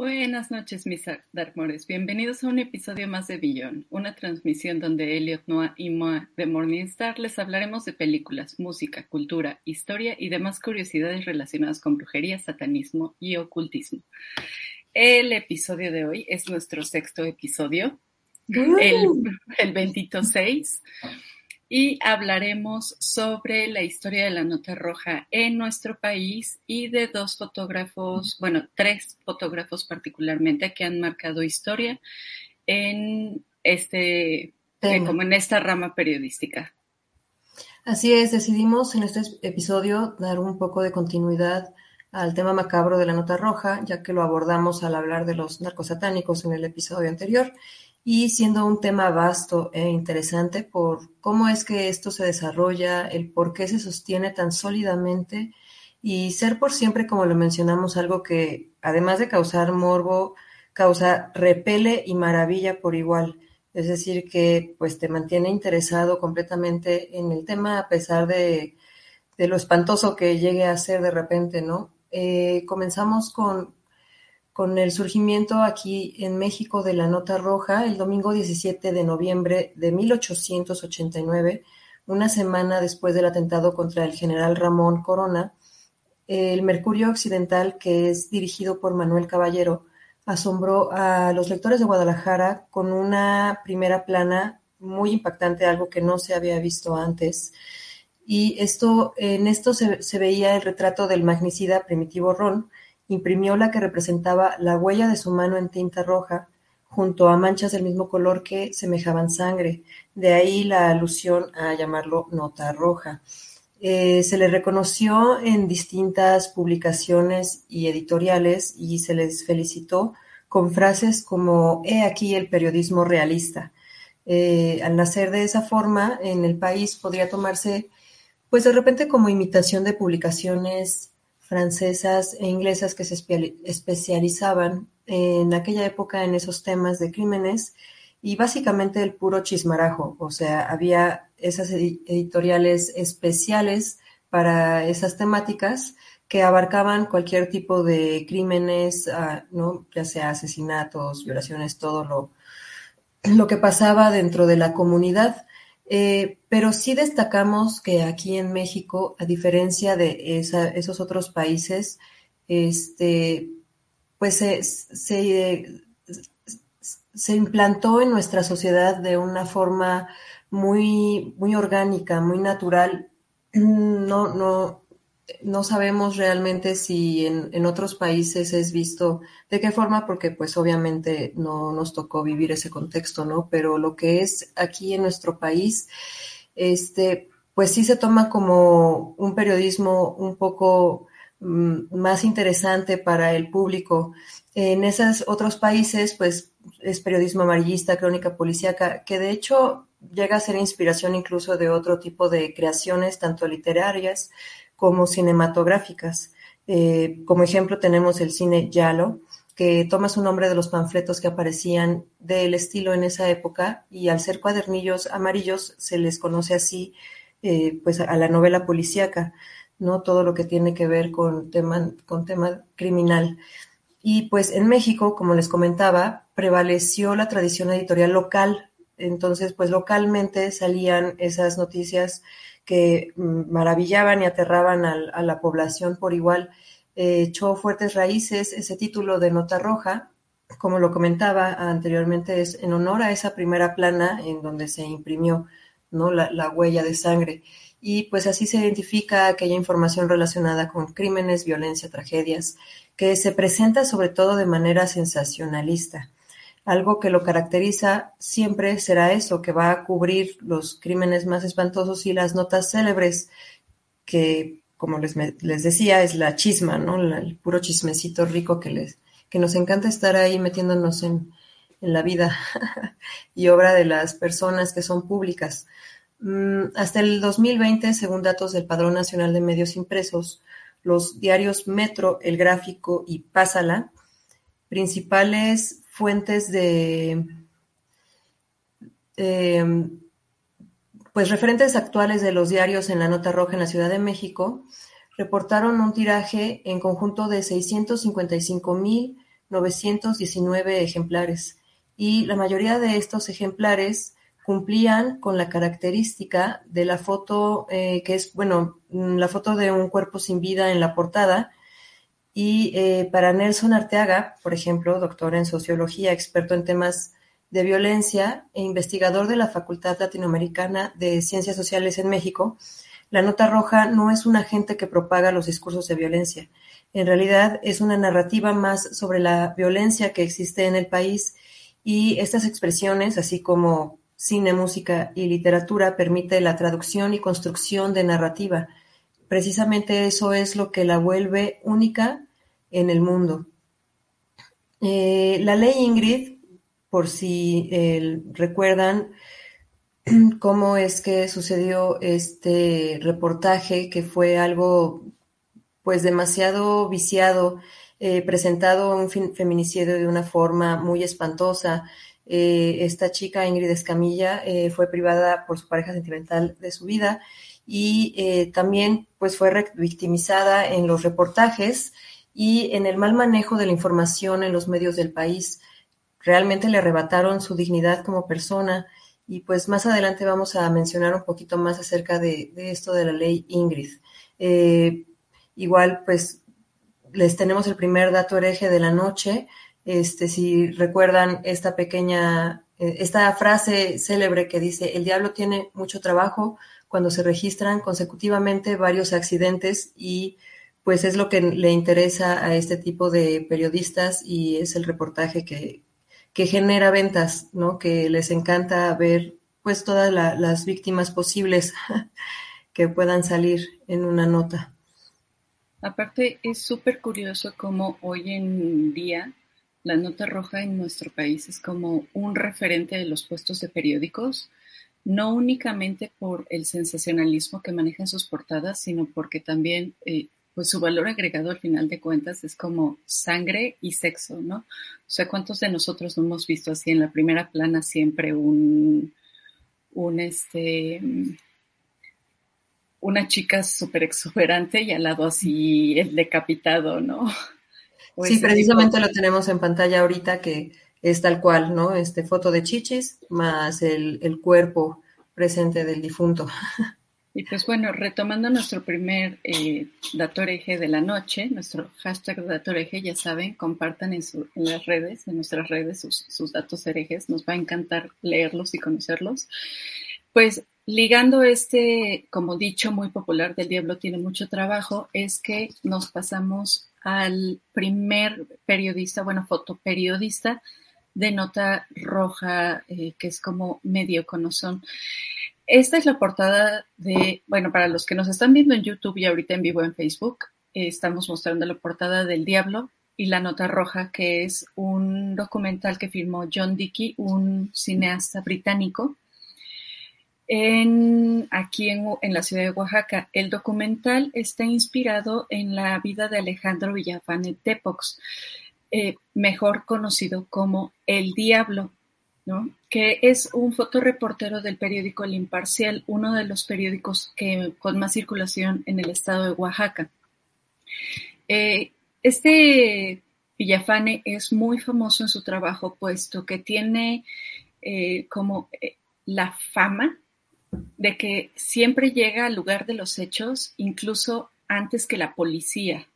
Buenas noches, mis Darkmores. Bienvenidos a un episodio más de Billón, una transmisión donde Elliot Noah y Moa de Morningstar les hablaremos de películas, música, cultura, historia y demás curiosidades relacionadas con brujería, satanismo y ocultismo. El episodio de hoy es nuestro sexto episodio, el, el 26 y hablaremos sobre la historia de la nota roja en nuestro país y de dos fotógrafos, bueno, tres fotógrafos particularmente que han marcado historia en este, eh, como en esta rama periodística. Así es, decidimos en este episodio dar un poco de continuidad al tema macabro de la nota roja, ya que lo abordamos al hablar de los narcosatánicos en el episodio anterior y siendo un tema vasto e interesante por cómo es que esto se desarrolla, el por qué se sostiene tan sólidamente y ser por siempre, como lo mencionamos, algo que además de causar morbo, causa repele y maravilla por igual. Es decir, que pues te mantiene interesado completamente en el tema a pesar de, de lo espantoso que llegue a ser de repente, ¿no? Eh, comenzamos con, con el surgimiento aquí en México de la nota roja el domingo 17 de noviembre de 1889, una semana después del atentado contra el general Ramón Corona, el Mercurio Occidental, que es dirigido por Manuel Caballero, asombró a los lectores de Guadalajara con una primera plana muy impactante, algo que no se había visto antes. Y esto, en esto se, se veía el retrato del magnicida Primitivo Ron, imprimió la que representaba la huella de su mano en tinta roja, junto a manchas del mismo color que semejaban sangre, de ahí la alusión a llamarlo nota roja. Eh, se le reconoció en distintas publicaciones y editoriales y se les felicitó con frases como He aquí el periodismo realista. Eh, al nacer de esa forma, en el país podría tomarse, pues de repente como imitación de publicaciones francesas e inglesas que se especializaban en aquella época en esos temas de crímenes y básicamente el puro chismarajo, o sea, había esas editoriales especiales para esas temáticas que abarcaban cualquier tipo de crímenes, ah, ¿no? ya sea asesinatos, violaciones, todo lo, lo que pasaba dentro de la comunidad. Eh, pero sí destacamos que aquí en México, a diferencia de esos otros países, este, pues se, se, implantó en nuestra sociedad de una forma muy, muy orgánica, muy natural. No, no sabemos realmente si en, otros países es visto de qué forma, porque pues obviamente no nos tocó vivir ese contexto, ¿no? Pero lo que es aquí en nuestro país, este, pues sí se toma como un periodismo un poco mm, más interesante para el público. En esos otros países, pues es periodismo amarillista, crónica policíaca, que de hecho llega a ser inspiración incluso de otro tipo de creaciones, tanto literarias como cinematográficas. Eh, como ejemplo tenemos el cine Yalo, que toma su nombre de los panfletos que aparecían del estilo en esa época y al ser cuadernillos amarillos se les conoce así eh, pues a la novela policíaca, ¿no? Todo lo que tiene que ver con tema, con tema criminal. Y pues en México, como les comentaba, prevaleció la tradición editorial local. Entonces, pues localmente salían esas noticias que mm, maravillaban y aterraban a, la población por igual. Eh, echó fuertes raíces ese título de Nota Roja, como lo comentaba anteriormente, es en honor a esa primera plana en donde se imprimió ¿no? la, la huella de sangre. Y pues así se identifica aquella información relacionada con crímenes, violencia, tragedias, que se presenta sobre todo de manera sensacionalista. Algo que lo caracteriza siempre será eso, que va a cubrir los crímenes más espantosos y las notas célebres, que, como les, les decía, es la chisma, ¿no? el puro chismecito rico que, les, que nos encanta estar ahí metiéndonos en, en la vida y obra de las personas que son públicas. Mm, hasta el 2020, según datos del Padrón Nacional de Medios Impresos, los diarios Metro, El Gráfico y Pásala, principales fuentes de, eh, pues referentes actuales de los diarios en la Nota Roja en la Ciudad de México, reportaron un tiraje en conjunto de 655 mil 919 ejemplares y la mayoría de estos ejemplares cumplían con la característica de la foto, eh, que es, bueno, la foto de un cuerpo sin vida en la portada. Y eh, para Nelson Arteaga, por ejemplo, doctor en sociología, experto en temas de violencia e investigador de la Facultad Latinoamericana de Ciencias Sociales en México, la nota roja no es un agente que propaga los discursos de violencia. En realidad es una narrativa más sobre la violencia que existe en el país y estas expresiones, así como cine, música y literatura, permite la traducción y construcción de narrativa. Precisamente eso es lo que la vuelve única en el mundo. Eh, la ley Ingrid, por si eh, recuerdan cómo es que sucedió este reportaje, que fue algo pues demasiado viciado eh, presentado un feminicidio de una forma muy espantosa. Eh, esta chica, Ingrid Escamilla, fue privada por su pareja sentimental de su vida y también pues fue victimizada en los reportajes y en el mal manejo de la información en los medios del país. Realmente le arrebataron su dignidad como persona y pues más adelante vamos a mencionar un poquito más acerca de, esto de la ley Ingrid. igual pues les tenemos el primer dato hereje de la noche. Este, si recuerdan esta pequeña, eh, esta frase célebre que dice, el diablo tiene mucho trabajo cuando se registran consecutivamente varios accidentes y pues es lo que le interesa a este tipo de periodistas y es el reportaje que, que genera ventas, ¿no? Que les encanta ver pues todas las víctimas posibles que puedan salir en una nota. Aparte, es súper curioso cómo hoy en día la nota roja en nuestro país es como un referente de los puestos de periódicos, no únicamente por el sensacionalismo que manejan sus portadas, sino porque también eh, pues su valor agregado al final de cuentas es como sangre y sexo, ¿no? O sea, ¿cuántos de nosotros no hemos visto así en la primera plana siempre un, un este, una chica súper exuberante y al lado así el decapitado, ¿no? sí, precisamente lo tenemos en pantalla ahorita que es tal cual, ¿no? Este foto de chichis más el, cuerpo presente del difunto. Y pues bueno, retomando nuestro primer eh, dato hereje de la noche, nuestro hashtag dato hereje, ya saben, compartan en, en las redes, en nuestras redes, sus, sus datos herejes, nos va a encantar leerlos y conocerlos. Pues ligando este, como dicho muy popular del diablo tiene mucho trabajo, es que nos pasamos al primer periodista, bueno, fotoperiodista de nota roja, eh, que es como medio conozón. Esta es la portada de, bueno, para los que nos están viendo en YouTube y ahorita en vivo en Facebook, eh, estamos mostrando la portada del Diablo y la nota roja, que es un documental que firmó John Dickey, un cineasta británico, en, aquí en, la ciudad de Oaxaca. El documental está inspirado en la vida de Alejandro Villafane Tepox, eh, mejor conocido como El Diablo, ¿no? que es un fotoreportero del periódico El Imparcial, uno de los periódicos que, con más circulación en el estado de Oaxaca. Eh, este Villafane es muy famoso en su trabajo, puesto que tiene eh, como la fama de que siempre llega al lugar de los hechos, incluso antes que la policía.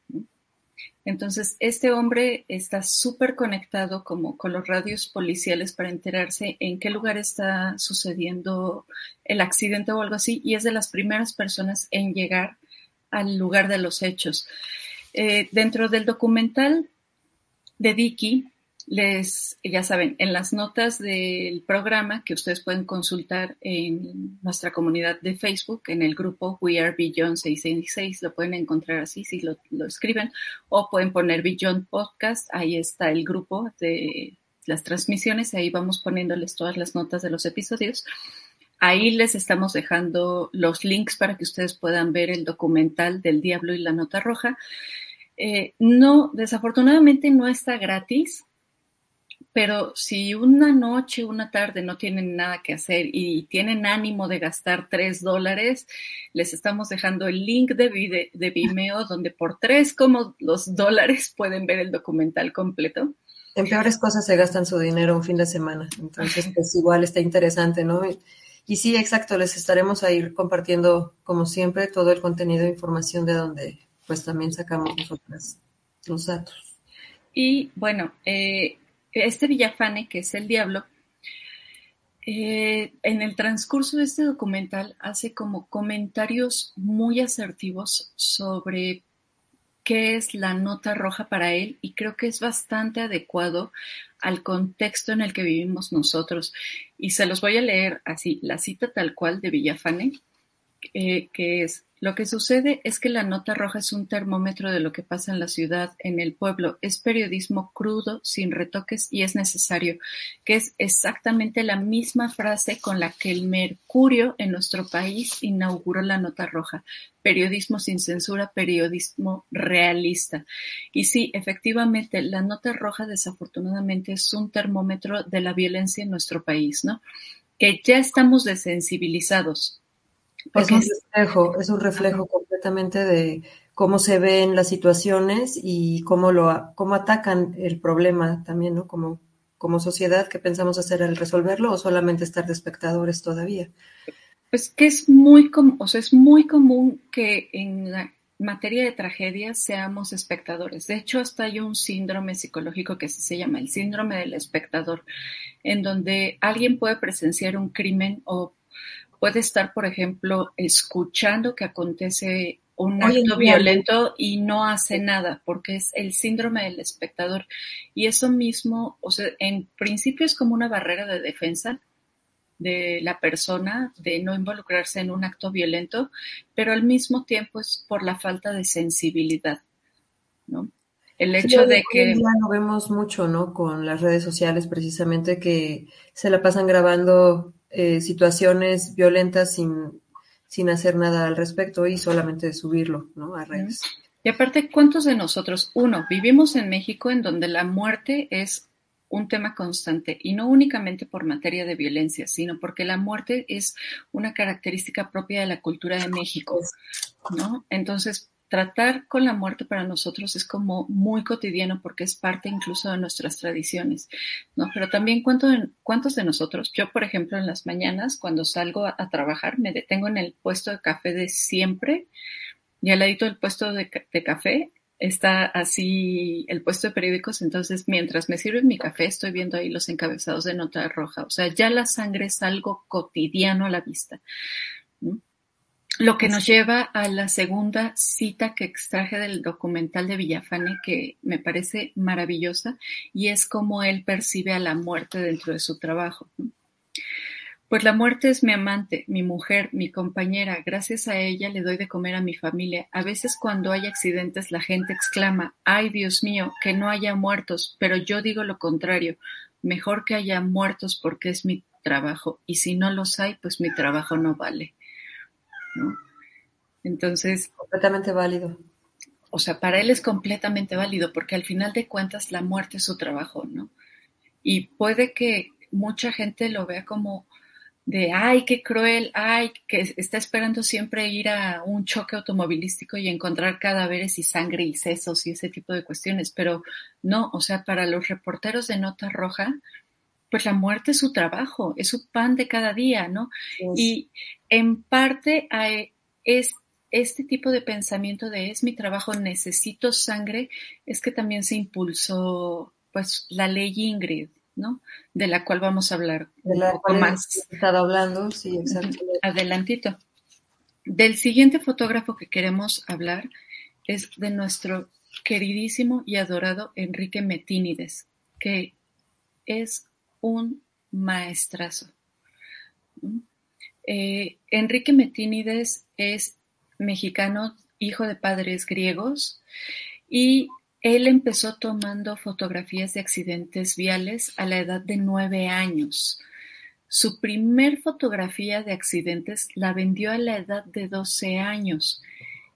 Entonces, este hombre está súper conectado como con los radios policiales para enterarse en qué lugar está sucediendo el accidente o algo así, y es de las primeras personas en llegar al lugar de los hechos. Eh, dentro del documental de Dicky, les, ya saben, en las notas del programa que ustedes pueden consultar en nuestra comunidad de Facebook, en el grupo We Are Beyond 666, lo pueden encontrar así si lo, escriben, o pueden poner Beyond Podcast, ahí está el grupo de las transmisiones, ahí vamos poniéndoles todas las notas de los episodios. Ahí les estamos dejando los links para que ustedes puedan ver el documental del Diablo y la Nota Roja. Eh, no, desafortunadamente no está gratis pero si una noche, una tarde no tienen nada que hacer y tienen ánimo de gastar tres dólares, les estamos dejando el link de, de Vimeo donde por tres como los dólares pueden ver el documental completo. En peores cosas se gastan su dinero un fin de semana, entonces pues igual está interesante, ¿no? Y, sí, exacto, les estaremos a ir compartiendo como siempre todo el contenido e información de donde pues también sacamos nosotras los datos. Y bueno, eh, este Villafane, que es el diablo, eh, en el transcurso de este documental hace como comentarios muy asertivos sobre qué es la nota roja para él y creo que es bastante adecuado al contexto en el que vivimos nosotros. Y se los voy a leer así, la cita tal cual de Villafane, eh, que es, lo que sucede es que la nota roja es un termómetro de lo que pasa en la ciudad, en el pueblo. Es periodismo crudo, sin retoques y es necesario, que es exactamente la misma frase con la que el Mercurio en nuestro país inauguró la nota roja. Periodismo sin censura, periodismo realista. Y sí, efectivamente, la nota roja desafortunadamente es un termómetro de la violencia en nuestro país, ¿no? Que ya estamos desensibilizados es un reflejo, es un reflejo completamente de cómo se ven las situaciones y cómo lo cómo atacan el problema también, ¿no? Como, como sociedad, ¿qué pensamos hacer al resolverlo o solamente estar de espectadores todavía? Pues que es muy, o sea, es muy común que en la materia de tragedias seamos espectadores. De hecho, hasta hay un síndrome psicológico que se llama el síndrome del espectador, en donde alguien puede presenciar un crimen o puede estar, por ejemplo, escuchando que acontece un acto violento y no hace nada, porque es el síndrome del espectador. Y eso mismo, o sea, en principio es como una barrera de defensa de la persona de no involucrarse en un acto violento, pero al mismo tiempo es por la falta de sensibilidad, ¿no? El hecho de que... Ya lo vemos mucho, ¿no? Con las redes sociales, precisamente, que se la pasan grabando eh, situaciones violentas sin, sin hacer nada al respecto y solamente subirlo ¿no? a redes. Y aparte, ¿cuántos de nosotros, uno, vivimos en México en donde la muerte es un tema constante y no únicamente por materia de violencia, sino porque la muerte es una característica propia de la cultura de México, ¿no? Entonces, tratar con la muerte para nosotros es como muy cotidiano porque es parte incluso de nuestras tradiciones, ¿no? Pero también cuántos de nosotros, yo por ejemplo en las mañanas cuando salgo a, trabajar me detengo en el puesto de café de siempre y al ladito del puesto de, de café está así el puesto de periódicos, entonces mientras me sirven mi café estoy viendo ahí los encabezados de nota roja, o sea, ya la sangre es algo cotidiano a la vista. Lo que nos lleva a la segunda cita que extraje del documental de Villafane, que me parece maravillosa, y es cómo él percibe a la muerte dentro de su trabajo. Pues la muerte es mi amante, mi mujer, mi compañera. Gracias a ella le doy de comer a mi familia. A veces cuando hay accidentes la gente exclama, ay Dios mío, que no haya muertos, pero yo digo lo contrario, mejor que haya muertos porque es mi trabajo, y si no los hay, pues mi trabajo no vale. ¿No? Entonces... Completamente válido. O sea, para él es completamente válido porque al final de cuentas la muerte es su trabajo, ¿no? Y puede que mucha gente lo vea como de, ay, qué cruel, ay, que está esperando siempre ir a un choque automovilístico y encontrar cadáveres y sangre y sesos y ese tipo de cuestiones, pero no, o sea, para los reporteros de Nota Roja, pues la muerte es su trabajo, es su pan de cada día, ¿no? Y en parte es este tipo de pensamiento de es mi trabajo, necesito sangre, es que también se impulsó pues la ley Ingrid, ¿no? De la cual vamos a hablar un poco más. Estado hablando, sí, exactamente. Adelantito. Del siguiente fotógrafo que queremos hablar es de nuestro queridísimo y adorado Enrique Metínides, que es un maestrazo. Eh, Enrique Metínides es mexicano, hijo de padres griegos, y él empezó tomando fotografías de accidentes viales a la edad de nueve años. Su primer fotografía de accidentes la vendió a la edad de doce años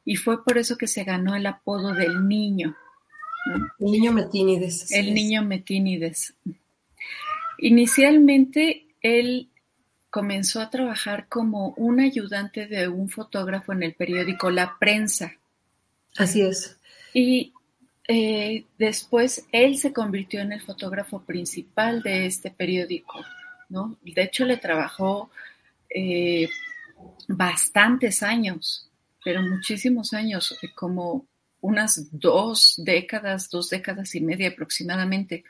y fue por eso que se ganó el apodo del niño. El niño Metínides. El niño Metínides. Inicialmente él comenzó a trabajar como un ayudante de un fotógrafo en el periódico La Prensa. Así es. Y eh, después él se convirtió en el fotógrafo principal de este periódico, ¿no? De hecho, le trabajó eh, bastantes años, pero muchísimos años, como unas dos décadas, dos décadas y media aproximadamente.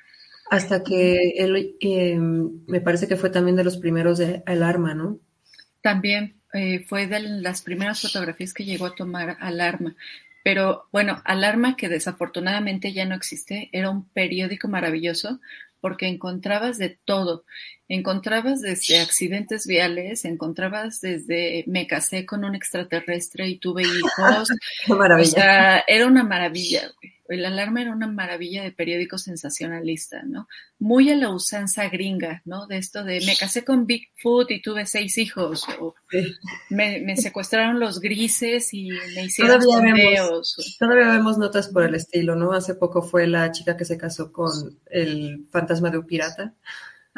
Hasta que él, em, me parece que fue también de los primeros de Alarma, ¿no? También eh, fue de las primeras fotografías que llegó a tomar Alarma. Pero bueno, Alarma, que desafortunadamente ya no existe, era un periódico maravilloso porque encontrabas de todo. Encontrabas desde accidentes viales, encontrabas desde me casé con un extraterrestre y tuve hijos. Qué maravilla. O sea, era una maravilla. El alarma era una maravilla de periódico sensacionalista, ¿no? Muy a la usanza gringa, ¿no? De esto de me casé con Bigfoot y tuve seis hijos, o me, secuestraron los grises y me hicieron todavía vemos, todavía vemos notas por el estilo, ¿no? Hace poco fue la chica que se casó con el fantasma de un pirata.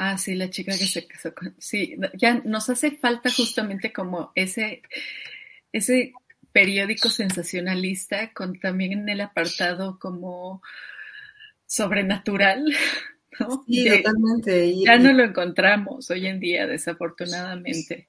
Ah, sí, la chica que se casó con... Sí, ya nos hace falta justamente como ese, ese periódico sensacionalista con también en el apartado como sobrenatural. ¿no? Sí, totalmente. ya no lo encontramos hoy en día, desafortunadamente.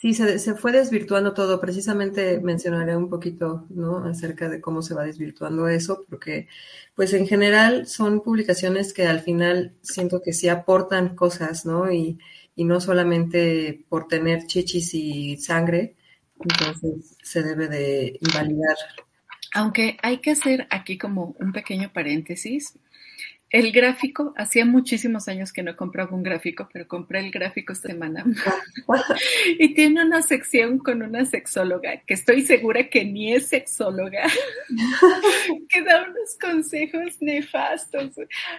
Sí, se, se, fue desvirtuando todo. Precisamente mencionaré un poquito, ¿no? Acerca de cómo se va desvirtuando eso, porque, pues, en general son publicaciones que al final siento que sí aportan cosas, ¿no? Y, y no solamente por tener chichis y sangre, entonces se debe de invalidar. Aunque hay que hacer aquí como un pequeño paréntesis. El gráfico, hacía muchísimos años que no compraba un gráfico, pero compré el gráfico esta semana. y tiene una sección con una sexóloga, que estoy segura que ni es sexóloga, que da unos consejos nefastos.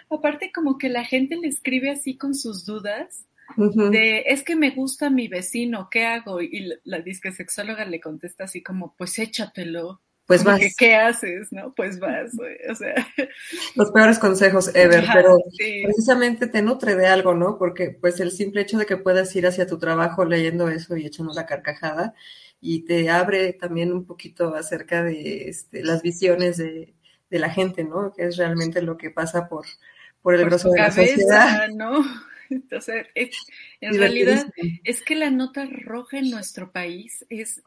Aparte como que la gente le escribe así con sus dudas de es que me gusta mi vecino, ¿qué hago? Y la, disque sexóloga le contesta así como, pues échatelo. Pues vas. ¿Qué haces? ¿No? Pues vas, o sea. Los peores consejos ever, pero precisamente te nutre de algo, ¿no? Porque pues el simple hecho de que puedas ir hacia tu trabajo leyendo eso y echando la carcajada y te abre también un poquito acerca de este, las visiones de, de, la gente, ¿no? Que es realmente lo que pasa por, por el grosso de la sociedad. ¿no? Entonces, en realidad es que la nota roja en nuestro país es,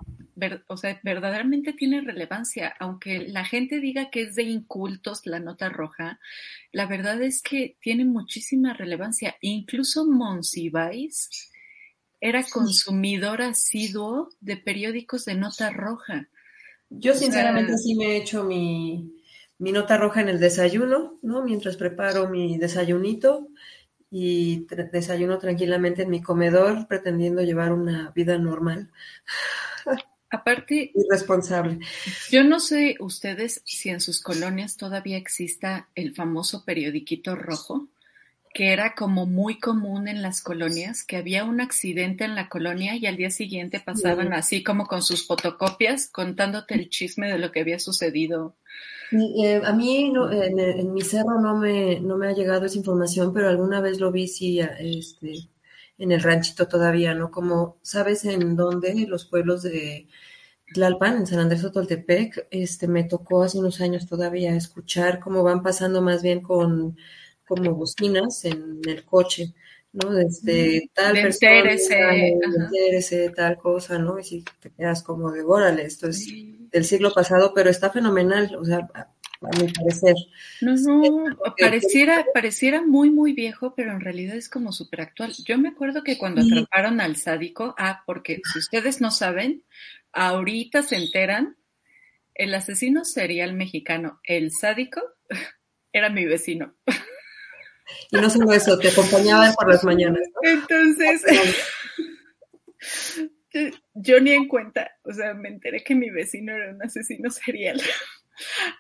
o sea, verdaderamente tiene relevancia. Aunque la gente diga que es de incultos la nota roja, la verdad es que tiene muchísima relevancia. Incluso Monsiváis era consumidor asiduo de periódicos de nota roja. Yo sinceramente sí me he hecho mi, mi nota roja en el desayuno, ¿no? Mientras preparo mi desayunito y desayuno tranquilamente en mi comedor pretendiendo llevar una vida normal. Aparte, irresponsable. Yo no sé ustedes si en sus colonias todavía exista el famoso periodiquito rojo, que era como muy común en las colonias, que había un accidente en la colonia y al día siguiente pasaban así como con sus fotocopias contándote el chisme de lo que había sucedido eh, a mí no, en, mi cerro no me, no me ha llegado esa información, pero alguna vez lo vi, sí, este, en el ranchito todavía, ¿no? Como, ¿sabes en dónde? Los pueblos de Tlalpan, en San Andrés Toltepec, este, me tocó hace unos años todavía escuchar cómo van pasando más bien con como bocinas en el coche, ¿no? Desde tal persona, tal cosa, ¿no? Y si te quedas como de, órale, esto es del siglo pasado, pero está fenomenal, o sea, a mi parecer. No, no, pareciera, pareciera muy, muy viejo, pero en realidad es como súper actual. Yo me acuerdo que cuando atraparon al sádico, ah, porque si ustedes no saben, ahorita se enteran, el asesino serial mexicano, el sádico, era mi vecino. Y no solo eso, te acompañaba por las mañanas. Entonces, yo ni en cuenta, o sea, me enteré que mi vecino era un asesino serial.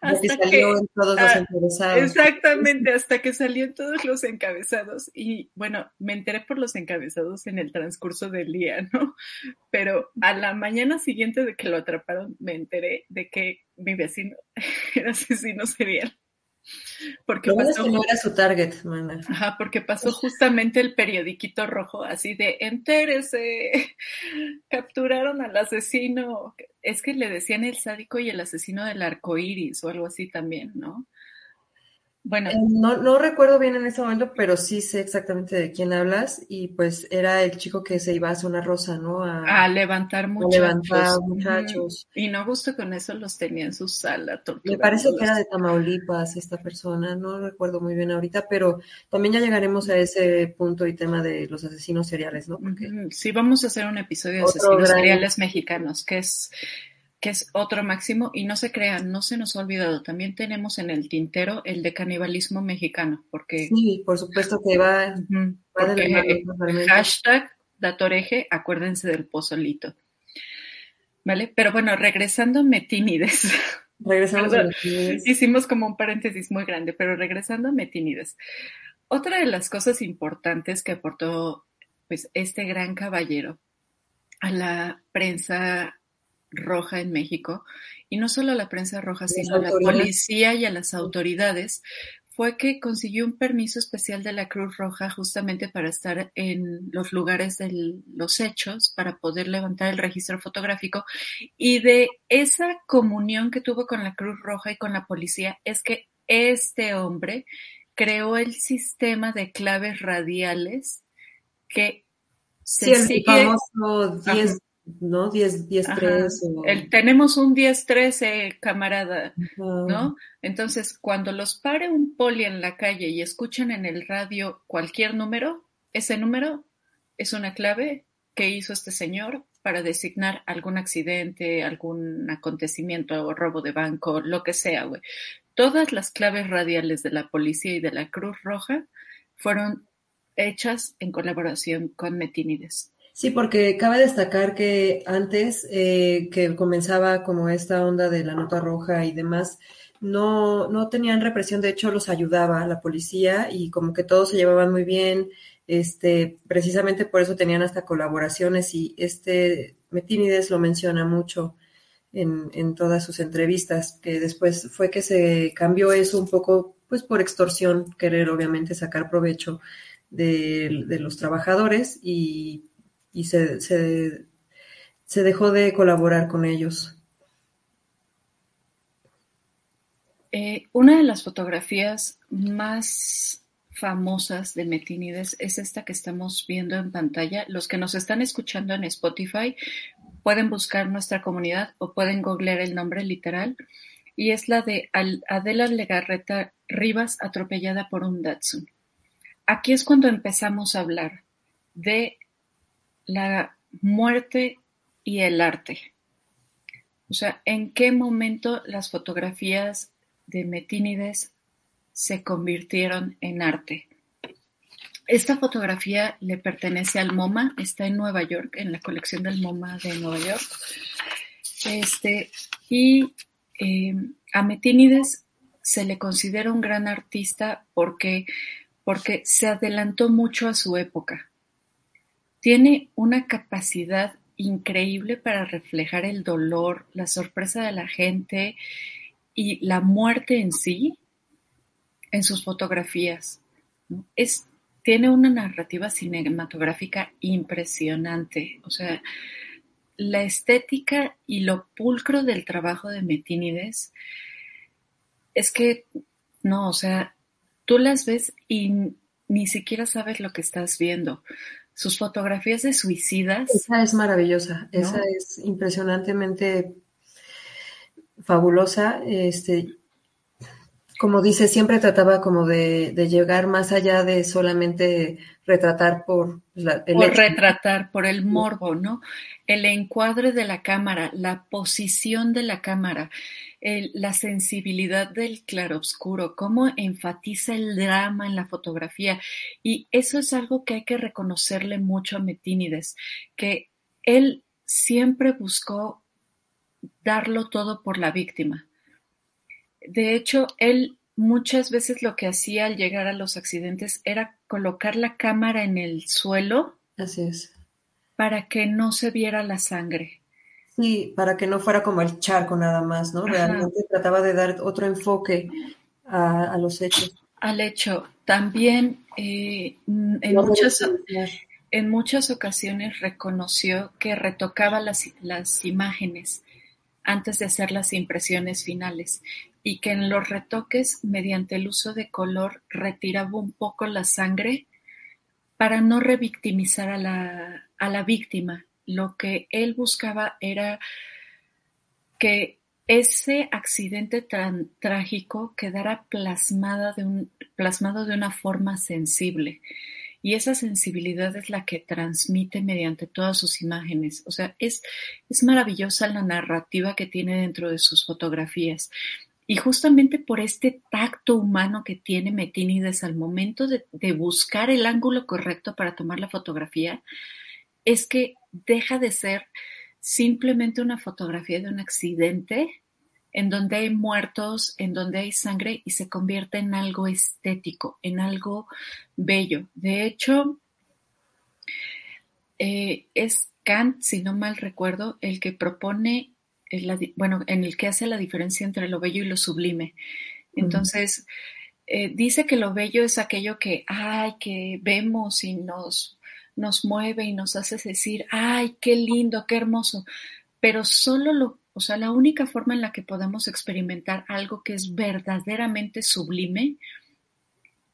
Hasta que salió en todos los ah, encabezados. Exactamente, hasta que salió en todos los encabezados. Y bueno, me enteré por los encabezados en el transcurso del día, ¿no? Pero a la mañana siguiente de que lo atraparon, me enteré de que mi vecino era asesino serial. Porque pasó, no era su target, Ajá, porque pasó justamente el periodiquito rojo, así de entérese, capturaron al asesino. es que le decían el sádico y el asesino del arco iris o algo así también, ¿no? Bueno. Eh, no, no recuerdo bien en ese momento, pero sí sé exactamente de quién hablas y pues era el chico que se iba a hacer una rosa, ¿no? A, levantar muchachos. levantar muchachos. Y no gusto con eso los tenía en su sala. Me parece que era de Tamaulipas esta persona, no recuerdo muy bien ahorita, pero también ya llegaremos a ese punto y tema de los asesinos seriales, ¿no? Porque sí, vamos a hacer un episodio de asesinos seriales mexicanos, que es que es otro máximo, y no se crean, no se nos ha olvidado, también tenemos en el tintero el de canibalismo mexicano, porque... Sí, por supuesto que va, Hashtag Datoreje, acuérdense del pozolito. ¿Vale? Pero bueno, regresando a Metínides. Regresamos a Metínides. Hicimos como un paréntesis muy grande, pero regresando a Metínides. Otra de las cosas importantes que aportó pues este gran caballero a la prensa roja en México, y no solo a la prensa roja, sino a la policía y a las autoridades, fue que consiguió un permiso especial de la Cruz Roja justamente para estar en los lugares de los hechos, para poder levantar el registro fotográfico. Y de esa comunión que tuvo con la Cruz Roja y con la policía es que este hombre creó el sistema de claves radiales que se sigue... famoso 10 ¿no? 10, 10 3. El, tenemos un 10 13, camarada, ¿no? Entonces, cuando los pare un poli en la calle y escuchan en el radio cualquier número, ese número es una clave que hizo este señor para designar algún accidente, algún acontecimiento o robo de banco, lo que sea, güey. Todas las claves radiales de la policía y de la Cruz Roja fueron hechas en colaboración con Metínides. Sí, porque cabe destacar que antes eh, que comenzaba como esta onda de la nota roja y demás, no, no tenían represión, de hecho los ayudaba la policía y como que todos se llevaban muy bien, este, precisamente por eso tenían hasta colaboraciones y este Metínides lo menciona mucho en, en todas sus entrevistas, que después fue que se cambió eso un poco, pues por extorsión, querer obviamente sacar provecho de, de los trabajadores y y se, se, dejó de colaborar con ellos. Eh, una de las fotografías más famosas de Metínides es esta que estamos viendo en pantalla. Los que nos están escuchando en Spotify pueden buscar nuestra comunidad o pueden googlear el nombre literal y es la de Adela Legarreta Rivas atropellada por un Datsun. Aquí es cuando empezamos a hablar de la muerte y el arte. O sea, ¿en qué momento las fotografías de Metínides se convirtieron en arte? Esta fotografía le pertenece al MoMA, está en Nueva York, en la colección del MoMA de Nueva York. Este, y eh, a Metínides se le considera un gran artista porque, porque se adelantó mucho a su época. Tiene una capacidad increíble para reflejar el dolor, la sorpresa de la gente y la muerte en sí en sus fotografías. Tiene una narrativa cinematográfica impresionante. O sea, la estética y lo pulcro del trabajo de Metínides es que, no, o sea, tú las ves y ni siquiera sabes lo que estás viendo sus fotografías de suicidas. Esa es maravillosa, esa es impresionantemente fabulosa. Este, como dice, siempre trataba como de, llegar más allá de solamente retratar por la, el por retratar, por el morbo, ¿no? El encuadre de la cámara, la posición de la cámara la sensibilidad del claroscuro, cómo enfatiza el drama en la fotografía. Y eso es algo que hay que reconocerle mucho a Metínides, que él siempre buscó darlo todo por la víctima. De hecho, él muchas veces lo que hacía al llegar a los accidentes era colocar la cámara en el suelo. Así es. Para que no se viera la sangre. Sí, para que no fuera como el charco nada más, ¿no? Realmente trataba de dar otro enfoque a, los hechos. Al hecho. También eh, en, muchas, en muchas ocasiones reconoció que retocaba las, las imágenes antes de hacer las impresiones finales y que en los retoques, mediante el uso de color, retiraba un poco la sangre para no revictimizar a la, a la víctima. Lo que él buscaba era que ese accidente tan trágico quedara de un, plasmado de una forma sensible. Y esa sensibilidad es la que transmite mediante todas sus imágenes. O sea, es, es maravillosa la narrativa que tiene dentro de sus fotografías. Y justamente por este tacto humano que tiene Metínides al momento de, de, buscar el ángulo correcto para tomar la fotografía, es que deja de ser simplemente una fotografía de un accidente en donde hay muertos, en donde hay sangre y se convierte en algo estético, en algo bello. De hecho, eh, es Kant, si no mal recuerdo, el que propone, el, bueno, en el que hace la diferencia entre lo bello y lo sublime. Entonces, eh, dice que lo bello es aquello que, ay, que vemos y nos, nos mueve y nos hace decir, ay, qué lindo, qué hermoso, pero solo lo o sea, la única forma en la que podemos experimentar algo que es verdaderamente sublime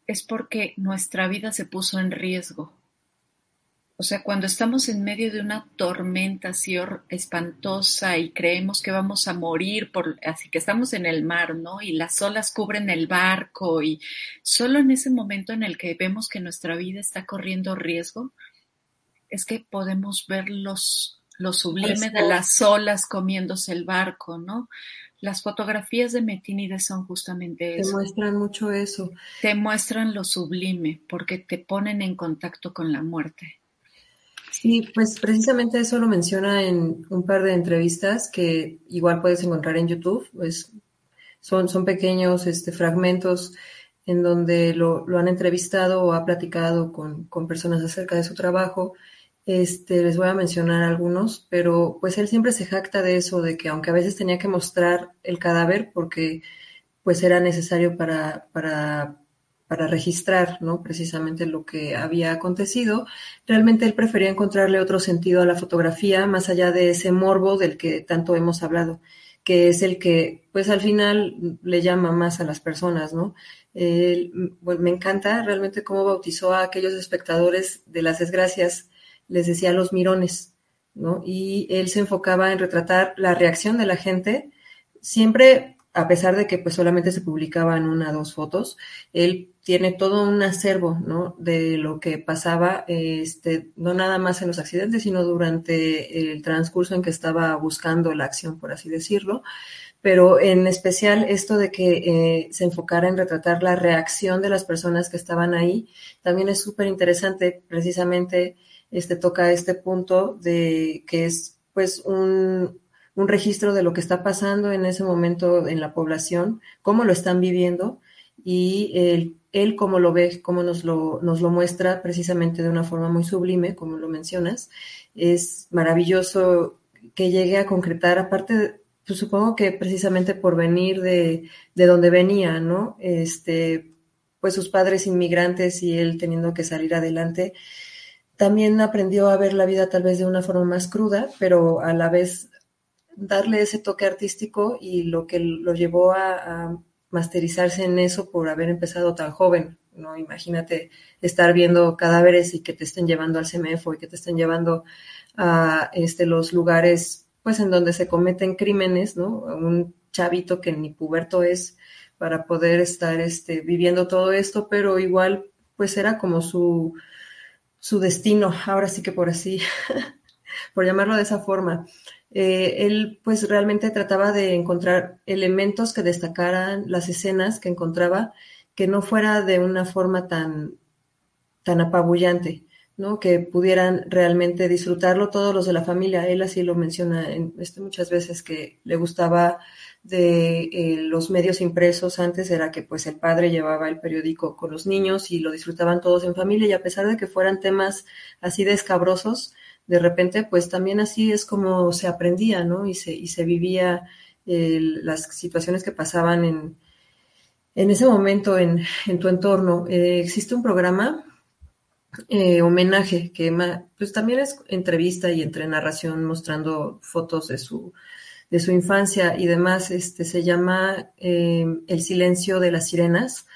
es porque nuestra vida se puso en riesgo. O sea, cuando estamos en medio de una tormenta así espantosa y creemos que vamos a morir, por, así que estamos en el mar, ¿no? Y las olas cubren el barco y solo en ese momento en el que vemos que nuestra vida está corriendo riesgo, es que podemos ver los lo sublime de las olas comiéndose el barco, ¿no? Las fotografías de Metínides son justamente eso. Te muestran mucho eso. Te muestran lo sublime porque te ponen en contacto con la muerte. Sí, pues precisamente eso lo menciona en un par de entrevistas que igual puedes encontrar en YouTube. Pues son, son pequeños este, fragmentos en donde lo, lo han entrevistado o ha platicado con, con personas acerca de su trabajo este, les voy a mencionar algunos, pero pues él siempre se jacta de eso, de que aunque a veces tenía que mostrar el cadáver porque pues era necesario para, para, para registrar, ¿no? Precisamente lo que había acontecido, realmente él prefería encontrarle otro sentido a la fotografía, más allá de ese morbo del que tanto hemos hablado, que es el que pues al final le llama más a las personas, ¿no? bueno, me encanta realmente cómo bautizó a aquellos espectadores de las desgracias les decía los mirones, ¿no? Y él se enfocaba en retratar la reacción de la gente, siempre a pesar de que pues solamente se publicaban una o dos fotos, él tiene todo un acervo, ¿no? De lo que pasaba, este, no nada más en los accidentes, sino durante el transcurso en que estaba buscando la acción, por así decirlo. Pero en especial esto de que eh, se enfocara en retratar la reacción de las personas que estaban ahí, también es súper interesante, precisamente este, toca este punto de que es pues un, un registro de lo que está pasando en ese momento en la población, cómo lo están viviendo y él, cómo lo ve, cómo nos lo, nos lo muestra precisamente de una forma muy sublime, como lo mencionas. Es maravilloso que llegue a concretar, aparte, pues supongo que precisamente por venir de, de donde venía, ¿no? Este, pues sus padres inmigrantes y él teniendo que salir adelante, también aprendió a ver la vida tal vez de una forma más cruda, pero a la vez darle ese toque artístico y lo que lo llevó a, masterizarse en eso por haber empezado tan joven, ¿no? Imagínate estar viendo cadáveres y que te estén llevando al CEMEFO y que te estén llevando a este, los lugares, pues, en donde se cometen crímenes, ¿no? Un chavito que ni puberto es para poder estar, este, viviendo todo esto, pero igual, pues, era como su, su destino, ahora sí que por así, por llamarlo de esa forma. Eh, él pues realmente trataba de encontrar elementos que destacaran las escenas que encontraba, que no fuera de una forma tan, tan apabullante, ¿no? que pudieran realmente disfrutarlo todos los de la familia. Él así lo menciona en, este, muchas veces que le gustaba de eh, los medios impresos antes era que pues el padre llevaba el periódico con los niños y lo disfrutaban todos en familia y a pesar de que fueran temas así de escabrosos, de repente pues también así es como se aprendía, ¿no? Y se, y se vivía eh, las situaciones que pasaban en, en ese momento en, en tu entorno. Eh, existe un programa homenaje que pues también es entrevista y entre narración mostrando fotos de su de su infancia y demás, este, se llama eh, El silencio de las sirenas.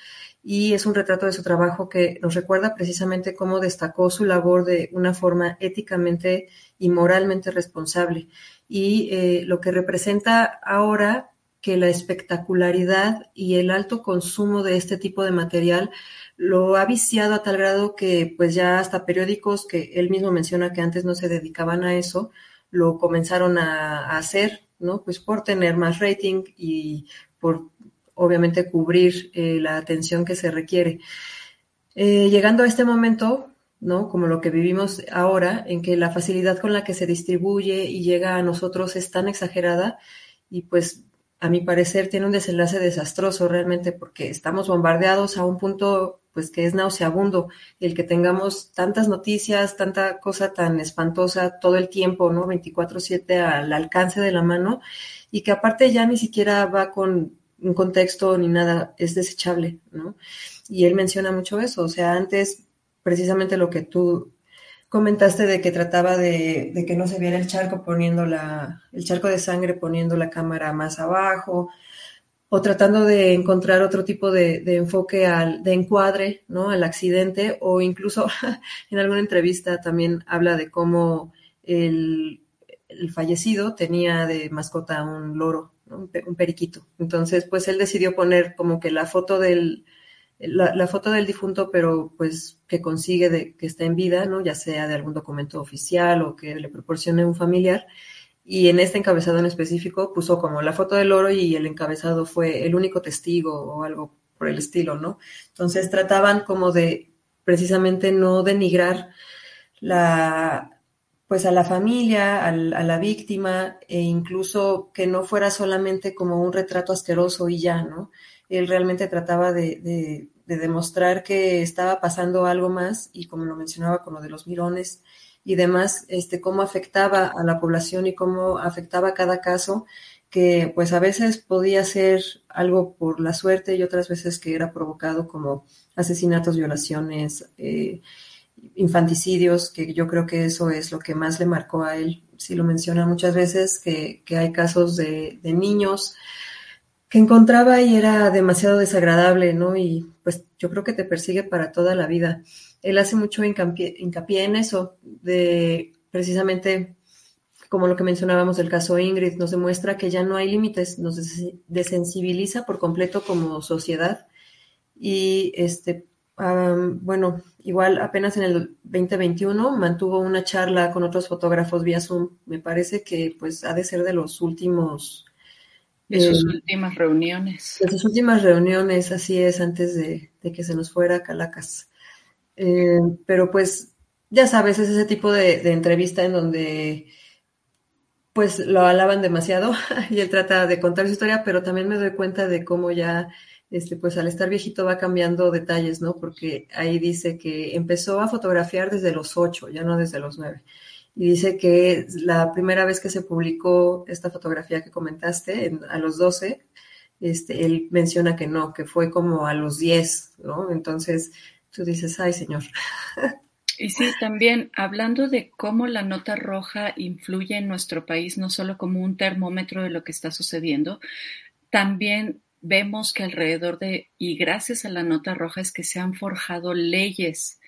Y es un retrato de su trabajo que nos recuerda precisamente cómo destacó su labor de una forma éticamente y moralmente responsable. Y eh, lo que representa ahora que la espectacularidad y el alto consumo de este tipo de material lo ha viciado a tal grado que pues ya hasta periódicos que él mismo menciona que antes no se dedicaban a eso, lo comenzaron a, hacer, ¿no? Pues por tener más rating y por obviamente cubrir eh, la atención que se requiere. Eh, llegando a este momento, ¿no? Como lo que vivimos ahora, en que la facilidad con la que se distribuye y llega a nosotros es tan exagerada y pues a mi parecer tiene un desenlace desastroso realmente porque estamos bombardeados a un punto pues que es nauseabundo el que tengamos tantas noticias, tanta cosa tan espantosa todo el tiempo, ¿no? 24/7 al alcance de la mano y que aparte ya ni siquiera va con un contexto ni nada, es desechable, ¿no? Y él menciona mucho eso, o sea, antes precisamente lo que tú comentaste de que trataba de, que no se viera el charco poniendo la, el charco de sangre poniendo la cámara más abajo, o tratando de encontrar otro tipo de, enfoque al, de encuadre, ¿no? Al accidente, o incluso en alguna entrevista también habla de cómo el, el fallecido tenía de mascota un loro, un, periquito. Entonces, pues él decidió poner como que la foto del, la, foto del difunto, pero pues que consigue de que está en vida, ¿no? Ya sea de algún documento oficial o que le proporcione un familiar. Y en este encabezado en específico puso como la foto del oro y el encabezado fue el único testigo o algo por el estilo, ¿no? Entonces trataban como de precisamente no denigrar la, pues a la familia, a la víctima, e incluso que no fuera solamente como un retrato asqueroso y ya, ¿no? Él realmente trataba de, demostrar que estaba pasando algo más y como lo mencionaba con lo de los mirones y demás, este, cómo afectaba a la población y cómo afectaba cada caso, que pues a veces podía ser algo por la suerte y otras veces que era provocado como asesinatos, violaciones, eh, infanticidios, que yo creo que eso es lo que más le marcó a él. Sí lo menciona muchas veces, que, hay casos de, niños que encontraba y era demasiado desagradable, ¿no? Y pues yo creo que te persigue para toda la vida. Él hace mucho hincapié, en eso, de precisamente como lo que mencionábamos del caso Ingrid, nos demuestra que ya no hay límites, nos desensibiliza por completo como sociedad y este bueno, igual apenas en el 2021 mantuvo una charla con otros fotógrafos vía Zoom. Me parece que pues ha de ser de los últimos... De sus eh, últimas reuniones. De sus últimas reuniones, así es, antes de, que se nos fuera Calacas. Eh, pero pues, ya sabes, es ese tipo de, de entrevista en donde pues lo alaban demasiado y él trata de contar su historia, pero también me doy cuenta de cómo ya este, pues al estar viejito va cambiando detalles, ¿no? Porque ahí dice que empezó a fotografiar desde los ocho, ya no desde los nueve. Y dice que la primera vez que se publicó esta fotografía que comentaste, a los doce, este, él menciona que no, que fue como a los diez, ¿no? Entonces tú dices, ay, señor. Y sí, también hablando de cómo la nota roja influye en nuestro país, no solo como un termómetro de lo que está sucediendo, también vemos que alrededor de, y gracias a la nota roja, es que se han forjado leyes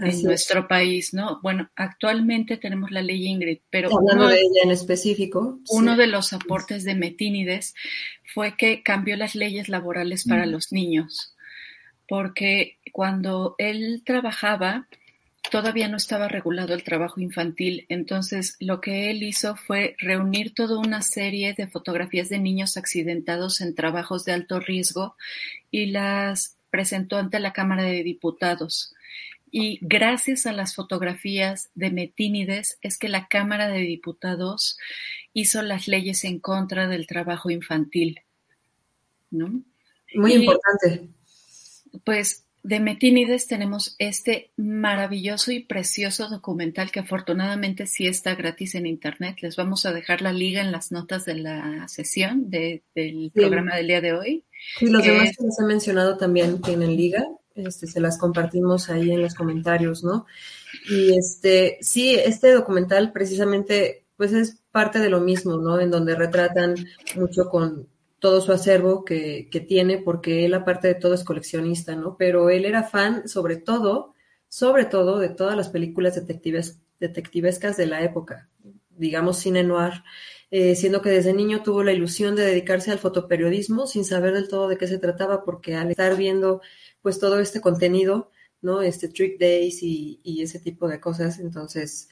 en nuestro país, ¿no? Bueno, actualmente tenemos la ley Ingrid, pero hablando de ella en específico, uno de los aportes de Metínides fue que cambió las leyes laborales para los niños, porque cuando él trabajaba, todavía no estaba regulado el trabajo infantil, entonces lo que él hizo fue reunir toda una serie de fotografías de niños accidentados en trabajos de alto riesgo y las presentó ante la Cámara de Diputados. Y gracias a las fotografías de Metínides es que la Cámara de Diputados hizo las leyes en contra del trabajo infantil. ¿no? Muy importante. Pues de Metínides tenemos este maravilloso y precioso documental que afortunadamente sí está gratis en internet. Les vamos a dejar la liga en las notas de la sesión del programa del día de hoy. Sí, los demás que les he mencionado también tienen liga. Este, se las compartimos ahí en los comentarios, ¿no? Y este, sí, este documental precisamente pues es parte de lo mismo, ¿no? En donde retratan mucho con todo su acervo que, que tiene, porque él aparte de todo es coleccionista, ¿no? Pero él era fan sobre todo, sobre todo de todas las películas detectives, detectivescas de la época, digamos cine noir, eh, siendo que desde niño tuvo la ilusión de dedicarse al fotoperiodismo sin saber del todo de qué se trataba, porque al estar viendo pues todo este contenido, ¿no? Este Trick Days y, ese tipo de cosas, entonces...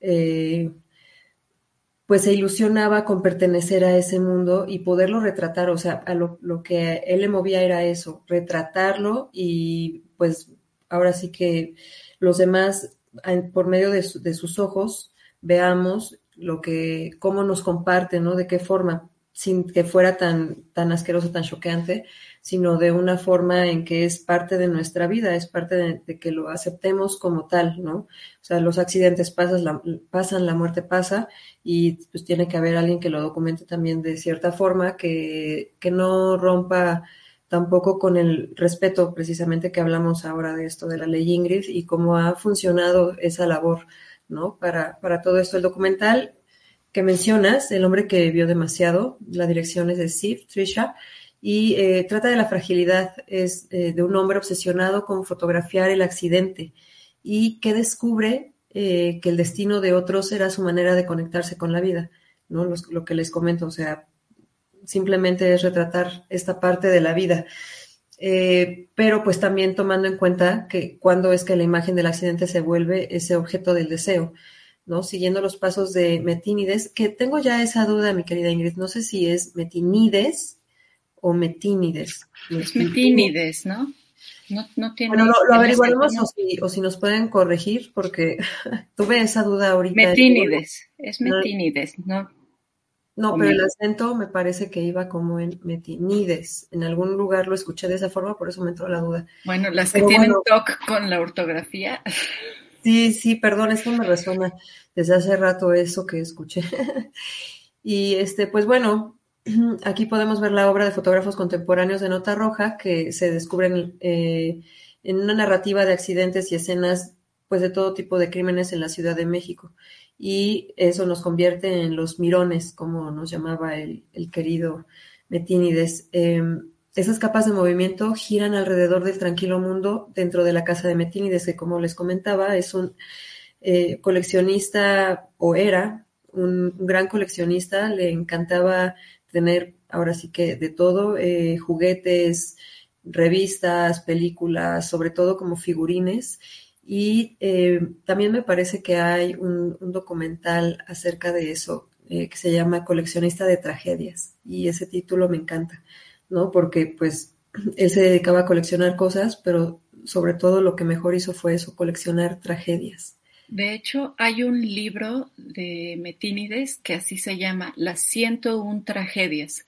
Eh, pues se ilusionaba con pertenecer a ese mundo y poderlo retratar, o sea, a lo, que él le movía era eso, retratarlo y pues ahora sí que los demás, por medio de, de sus ojos, veamos lo que, cómo nos comparte, ¿no? De qué forma, sin que fuera tan, tan asqueroso, tan choqueante, sino de una forma en que es parte de nuestra vida, es parte de, que lo aceptemos como tal, ¿no? O sea, los accidentes pasan la, pasan, la muerte pasa, y pues tiene que haber alguien que lo documente también de cierta forma, que, que no rompa tampoco con el respeto precisamente que hablamos ahora de esto de la ley Ingrid y cómo ha funcionado esa labor, ¿no? Para, para todo esto. El documental que mencionas, El hombre que vio demasiado, la dirección es de Steve Trisha, y eh, trata de la fragilidad es, eh, de un hombre obsesionado con fotografiar el accidente y que descubre eh, que el destino de otros era su manera de conectarse con la vida, ¿no? Los, lo que les comento, o sea, simplemente es retratar esta parte de la vida. Pero pues también tomando en cuenta que cuando es que la imagen del accidente se vuelve ese objeto del deseo, ¿no? Siguiendo los pasos de Metínides, que tengo ya esa duda, mi querida Ingrid, no sé si es Metinides o Metínides. Es Metínides, ¿no? No, no tiene bueno, lo, lo averiguaremos o si, o si, nos pueden corregir, porque tuve esa duda ahorita. Metínides, es Metínides, ¿no? No, pero el acento me parece que iba como en Metinides. En algún lugar lo escuché de esa forma, por eso me entró la duda. Bueno, las que pero tienen bueno, TOC con la ortografía. Sí, sí, perdón, es que me resuena desde hace rato eso que escuché. y este, pues bueno, aquí podemos ver la obra de fotógrafos contemporáneos de Nota Roja que se descubren eh, en una narrativa de accidentes y escenas pues de todo tipo de crímenes en la Ciudad de México. Y eso nos convierte en los mirones, como nos llamaba el, el querido Metínides. Eh, esas capas de movimiento giran alrededor del tranquilo mundo dentro de la casa de Metínides, que como les comentaba, es un eh, coleccionista o era un, gran coleccionista, le encantaba tener ahora sí que de todo, eh, juguetes, revistas, películas, sobre todo como figurines. Y eh, también me parece que hay un, documental acerca de eso que se llama Coleccionista de Tragedias. Y ese título me encanta, ¿no? Porque pues él se dedicaba a coleccionar cosas, pero sobre todo lo que mejor hizo fue eso, coleccionar tragedias. De hecho, hay un libro de Metínides que así se llama, Las 101 tragedias.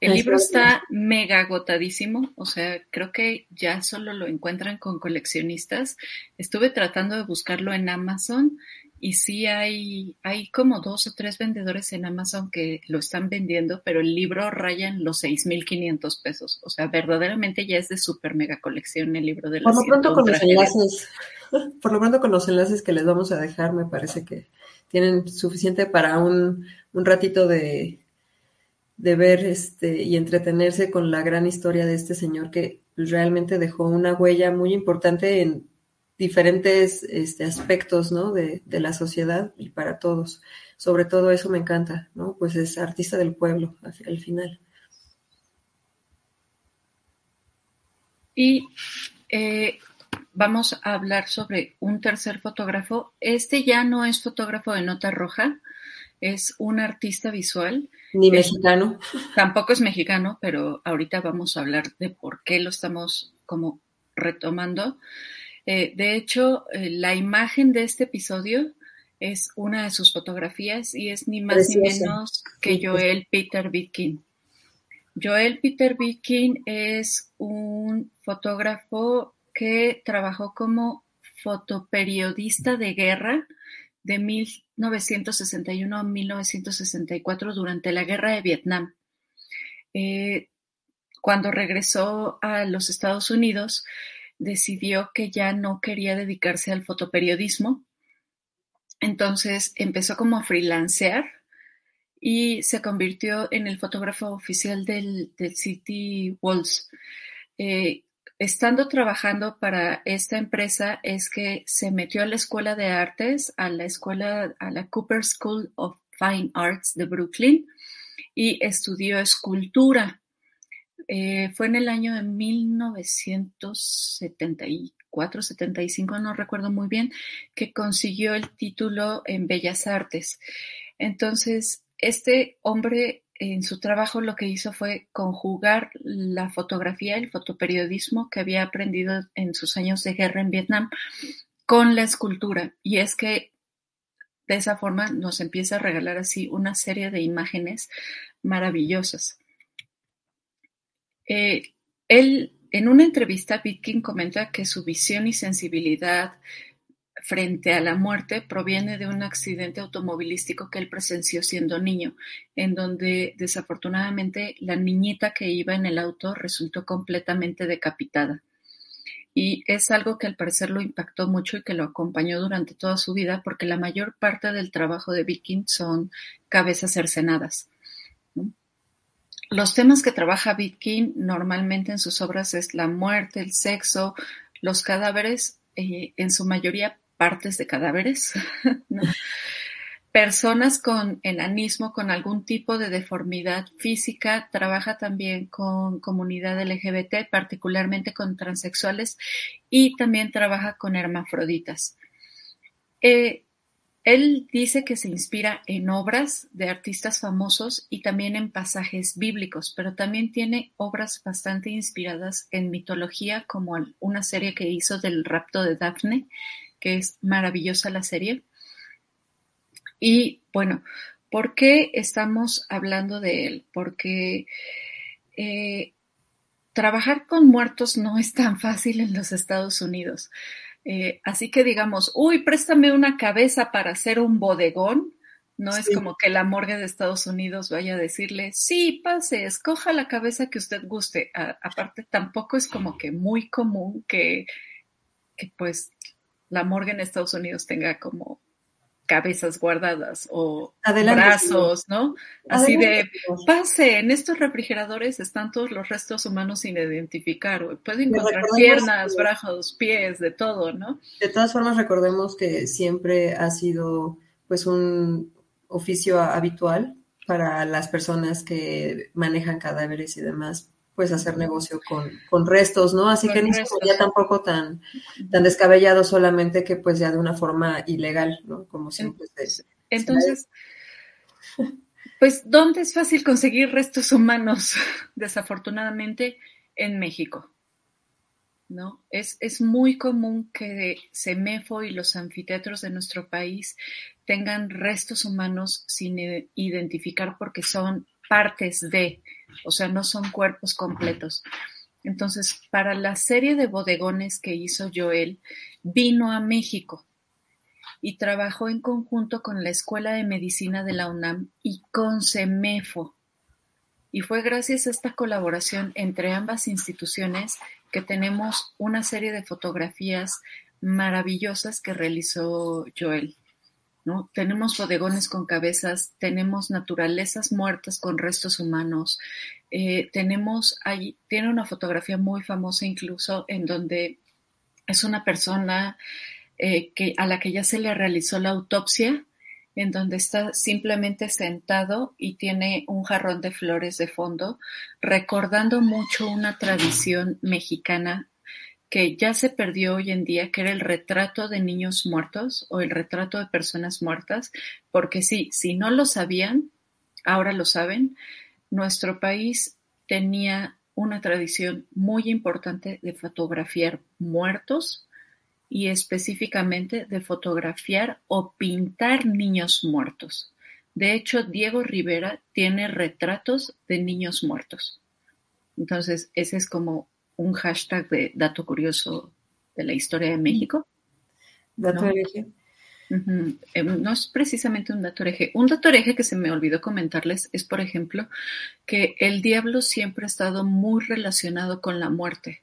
El es libro está mega agotadísimo, o sea, creo que ya solo lo encuentran con coleccionistas. Estuve tratando de buscarlo en Amazon y sí hay, hay como dos o tres vendedores en Amazon que lo están vendiendo, pero el libro raya en los 6.500 pesos. O sea, verdaderamente ya es de super mega colección el libro de las Por lo pronto con los enlaces, por lo pronto con los enlaces que les vamos a dejar, me parece que tienen suficiente para un, un ratito de, de ver este y entretenerse con la gran historia de este señor que realmente dejó una huella muy importante en diferentes este, aspectos ¿no? de, de, la sociedad y para todos. Sobre todo eso me encanta, ¿no? Pues es artista del pueblo al, al final. Y eh, vamos a hablar sobre un tercer fotógrafo. Este ya no es fotógrafo de nota roja, es un artista visual. Ni mexicano. Tampoco es mexicano, pero ahorita vamos a hablar de por qué lo estamos como retomando. Eh, de hecho, eh, la imagen de este episodio es una de sus fotografías y es ni más Preciosa. ni menos que Joel Peter Bitkin. Joel Peter Bitkin es un fotógrafo que trabajó como fotoperiodista de guerra de 1961 a 1964 durante la guerra de Vietnam. Eh, cuando regresó a los Estados Unidos, decidió que ya no quería dedicarse al fotoperiodismo. Entonces empezó como a freelancear y se convirtió en el fotógrafo oficial del, City Walls. Eh, estando trabajando para esta empresa es que se metió a la escuela de artes, a la escuela, a la Cooper School of Fine Arts de Brooklyn y estudió escultura. Eh, fue en el año de 1974, 75, no recuerdo muy bien, que consiguió el título en Bellas Artes. Entonces, este hombre en su trabajo lo que hizo fue conjugar la fotografía, el fotoperiodismo que había aprendido en sus años de guerra en Vietnam con la escultura. Y es que de esa forma nos empieza a regalar así una serie de imágenes maravillosas. Eh, él, en una entrevista, Bitkin comenta que su visión y sensibilidad frente a la muerte proviene de un accidente automovilístico que él presenció siendo niño, en donde desafortunadamente la niñita que iba en el auto resultó completamente decapitada. Y es algo que al parecer lo impactó mucho y que lo acompañó durante toda su vida, porque la mayor parte del trabajo de Viking son cabezas cercenadas. Los temas que trabaja Viking normalmente en sus obras es la muerte, el sexo, los cadáveres, eh, en su mayoría partes de cadáveres, personas con enanismo, con algún tipo de deformidad física, trabaja también con comunidad LGBT, particularmente con transexuales, y también trabaja con hermafroditas. Eh, él dice que se inspira en obras de artistas famosos y también en pasajes bíblicos, pero también tiene obras bastante inspiradas en mitología, como una serie que hizo del rapto de Daphne, que es maravillosa la serie. Y bueno, ¿por qué estamos hablando de él? Porque eh, trabajar con muertos no es tan fácil en los Estados Unidos. Eh, así que digamos, uy, préstame una cabeza para hacer un bodegón. No es como que la morgue de Estados Unidos vaya a decirle, sí, pase, escoja la cabeza que usted guste. aparte, tampoco es como que muy común que, que pues la morgue en Estados Unidos tenga como cabezas guardadas o brazos, ¿no? Así de, pase, en estos refrigeradores están todos los restos humanos sin identificar. Pueden encontrar piernas, brazos, pies, de todo, ¿no? De todas formas, recordemos que siempre ha sido pues un oficio habitual para las personas que manejan cadáveres y demás, pues hacer negocio con, con restos, ¿no? Así que no ya tampoco tan, tan descabellado solamente que pues ya de una forma ilegal, ¿no? Como siempre se, Entonces, pues, ¿dónde es fácil conseguir restos humanos? Desafortunadamente, en México. ¿No? Es, es muy común que CEMEFO y los anfiteatros de nuestro país tengan restos humanos sin identificar porque son partes de, o sea, no son cuerpos completos. Entonces, para la serie de bodegones que hizo Joel, vino a México y trabajó en conjunto con la Escuela de Medicina de la UNAM y con CEMEFO. Y fue gracias a esta colaboración entre ambas instituciones que tenemos una serie de fotografías maravillosas que realizó Joel. ¿No? Tenemos bodegones con cabezas, tenemos naturalezas muertas con restos humanos, eh, tenemos ahí, tiene una fotografía muy famosa incluso en donde es una persona eh, que, a la que ya se le realizó la autopsia, en donde está simplemente sentado y tiene un jarrón de flores de fondo, recordando mucho una tradición mexicana que ya se perdió hoy en día, que era el retrato de niños muertos o el retrato de personas muertas, porque sí, si no lo sabían, ahora lo saben, nuestro país tenía una tradición muy importante de fotografiar muertos y específicamente de fotografiar o pintar niños muertos. De hecho, Diego Rivera tiene retratos de niños muertos. Entonces, ese es como un hashtag de dato curioso de la historia de México. Dato hereje. Eh, no es precisamente un dato hereje. Un dato hereje que se me olvidó comentarles es, por ejemplo, que el diablo siempre ha estado muy relacionado con la muerte.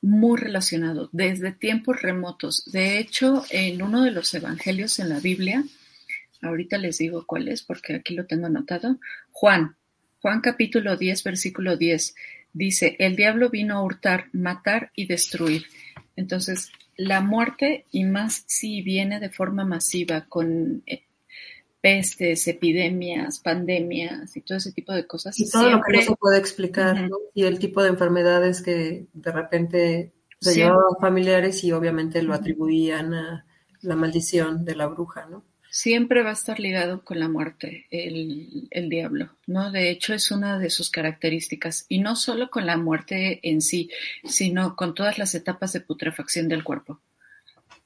muy relacionado desde tiempos remotos. De hecho, en uno de los evangelios en la Biblia, ahorita les digo cuál es porque aquí lo tengo anotado, Juan, Juan capítulo 10, versículo 10, dice, el diablo vino a hurtar, matar y destruir. Entonces, la muerte, y más si viene de forma masiva con eh, pestes, epidemias, pandemias y todo ese tipo de cosas. Y todo lo que no se puede explicar, Y el tipo de enfermedades que de repente se llevaban familiares y obviamente lo atribuían a la maldición de la bruja, ¿no? Siempre va a estar ligado con la muerte, el, el diablo, ¿no? De hecho, es una de sus características, y no solo con la muerte en sí, sino con todas las etapas de putrefacción del cuerpo.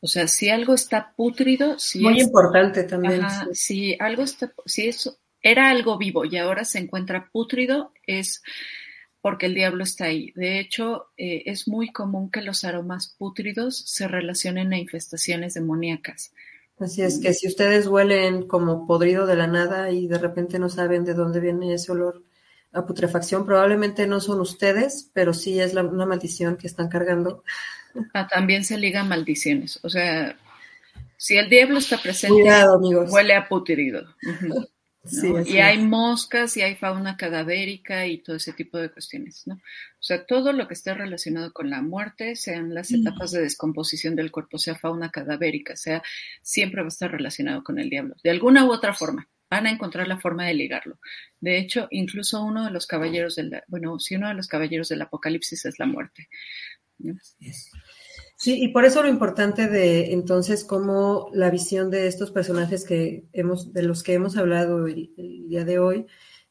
O sea, si algo está pútrido, si muy importante también. Si algo está, si eso era algo vivo y ahora se encuentra pútrido, es porque el diablo está ahí. De hecho, eh, es muy común que los aromas pútridos se relacionen a infestaciones demoníacas. Así es que si ustedes huelen como podrido de la nada y de repente no saben de dónde viene ese olor a putrefacción, probablemente no son ustedes, pero sí es una maldición que están cargando Ah, también se ligan maldiciones. O sea, si el diablo está presente, huele a putrido. Y hay moscas y hay fauna cadavérica y todo ese tipo de cuestiones, ¿no? O sea, todo lo que esté relacionado con la muerte, sean las mm. etapas de descomposición del cuerpo, sea fauna cadavérica, sea, siempre va a estar relacionado con el diablo, de alguna u otra forma. Van a encontrar la forma de ligarlo. De hecho, incluso uno de los caballeros del, bueno, si uno de los caballeros del Apocalipsis es la muerte. Sí, y por eso lo importante de entonces cómo la visión de estos personajes que hemos, de los que hemos hablado el, día de hoy,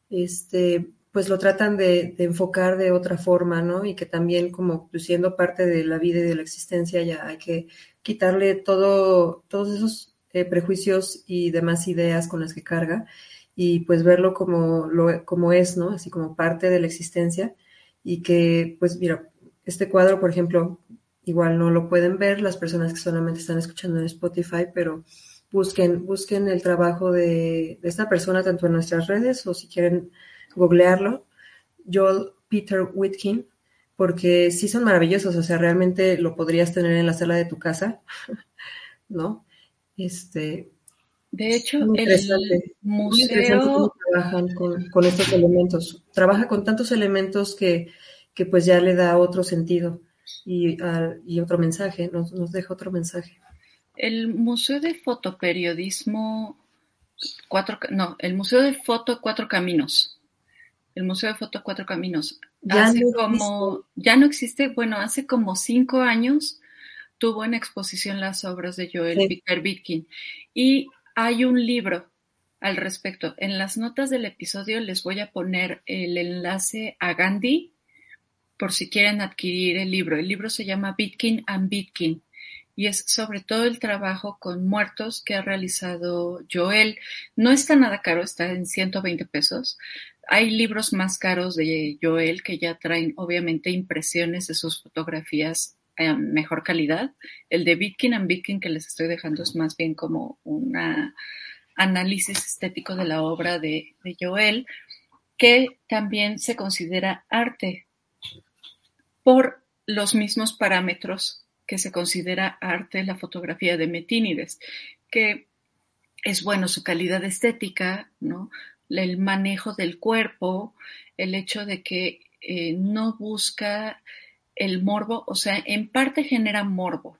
este, pues lo tratan de, enfocar de otra forma, ¿no? Y que también como pues, siendo parte de la vida y de la existencia ya hay que quitarle todo, todos esos eh, prejuicios y demás ideas con las que carga y pues verlo como, lo, como es, ¿no? Así como parte de la existencia y que, pues mira, este cuadro, por ejemplo, igual no lo pueden ver las personas que solamente están escuchando en Spotify, pero busquen, busquen el trabajo de, esta persona tanto en nuestras redes o si quieren googlearlo, Joel Peter Whitkin, porque sí son maravillosos, o sea, realmente lo podrías tener en la sala de tu casa, ¿no? Este, de hecho, el museo trabajan con, con, estos elementos. Trabaja con tantos elementos que que pues ya le da otro sentido y, y otro mensaje, nos, nos, deja otro mensaje. El Museo de Fotoperiodismo, cuatro, no, el Museo de Foto Cuatro Caminos. El Museo de Foto Cuatro Caminos. Ya hace no como, ya no existe, bueno, hace como cinco años tuvo en exposición las obras de Joel Peter Bitkin. Y hay un libro al respecto. En las notas del episodio les voy a poner el enlace a Gandhi por si quieren adquirir el libro. El libro se llama Bitkin and Bitkin y es sobre todo el trabajo con muertos que ha realizado Joel. No está nada caro, está en 120 pesos. Hay libros más caros de Joel que ya traen obviamente impresiones de sus fotografías en mejor calidad. El de Bitkin and Bitkin que les estoy dejando es más bien como un análisis estético de la obra de Joel, que también se considera arte por los mismos parámetros que se considera arte la fotografía de Metínides, que es bueno su calidad estética, ¿no? el manejo del cuerpo, el hecho de que eh, no busca el morbo, o sea, en parte genera morbo.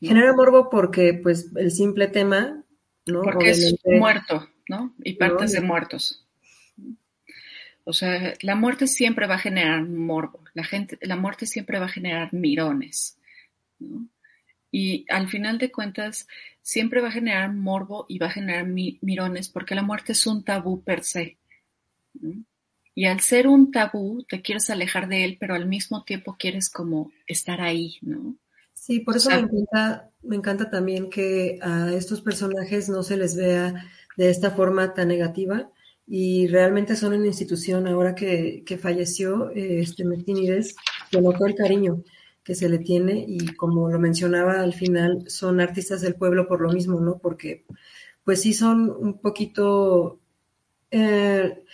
Genera morbo porque, pues, el simple tema, ¿no? Porque es muerto, ¿no? Y partes de muertos. O sea, la muerte siempre va a generar morbo, la, gente, la muerte siempre va a generar mirones, ¿no? Y al final de cuentas, siempre va a generar morbo y va a generar mirones porque la muerte es un tabú per se. Y al ser un tabú, te quieres alejar de él, pero al mismo tiempo quieres como estar ahí, ¿no? Sí, por eso me, encanta, me encanta también que a estos personajes no se les vea de esta forma tan negativa, y realmente son una institución. Ahora que, falleció eh, este Martínez, se notó el cariño que se le tiene y como lo mencionaba al final, son artistas del pueblo por lo mismo, ¿no? Porque pues sí son un poquito... Eh,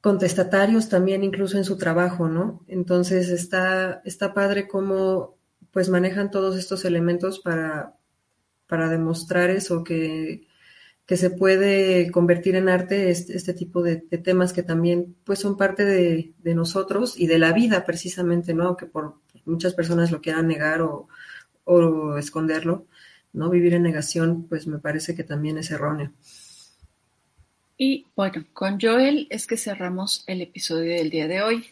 contestatarios también incluso en su trabajo, ¿no? Entonces está, está padre cómo pues manejan todos estos elementos para, para demostrar eso, que, que se puede convertir en arte este, este tipo de, temas que también pues son parte de, de, nosotros y de la vida precisamente, ¿no? Que por muchas personas lo quieran negar o, o esconderlo, ¿no? Vivir en negación pues me parece que también es erróneo. Y bueno, con Joel es que cerramos el episodio del día de hoy.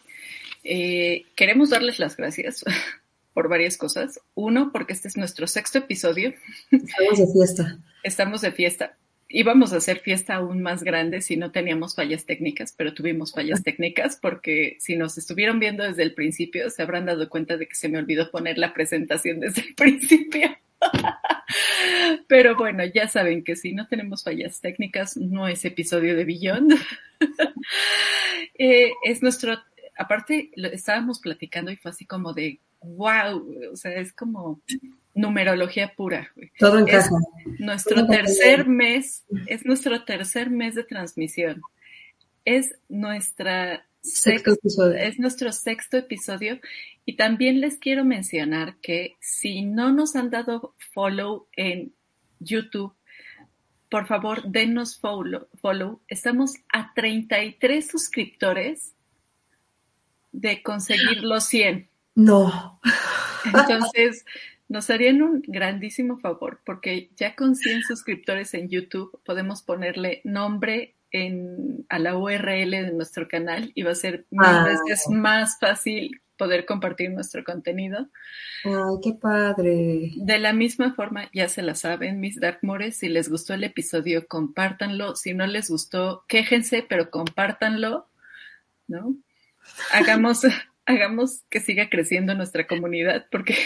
Eh, queremos darles las gracias por varias cosas. Uno, porque este es nuestro sexto episodio. Estamos de fiesta. Estamos de fiesta. Íbamos a hacer fiesta aún más grande si no teníamos fallas técnicas, pero tuvimos fallas técnicas porque si nos estuvieron viendo desde el principio, se habrán dado cuenta de que se me olvidó poner la presentación desde el principio. Pero bueno, ya saben que si no tenemos fallas técnicas, no es episodio de Beyond. Eh, es nuestro, aparte, lo estábamos platicando y fue así como de, wow, o sea, es como numerología pura. Todo encaja. nuestro tercer mes, es nuestro tercer mes de transmisión. Es nuestra Sexto episodio. Es nuestro sexto episodio y también les quiero mencionar que si no nos han dado follow en YouTube, por favor denos follow. follow. Estamos a 33 suscriptores de conseguir los 100. No. Entonces, nos harían un grandísimo favor porque ya con 100 suscriptores en YouTube podemos ponerle nombre en, a la URL de nuestro canal y va a ser mil ah. veces más fácil poder compartir nuestro contenido. Ay, qué padre. De la misma forma, ya se la saben, mis Darkmores, si les gustó el episodio, compártanlo. Si no les gustó, quéjense, pero compártanlo, ¿no? Hagamos, hagamos que siga creciendo nuestra comunidad, porque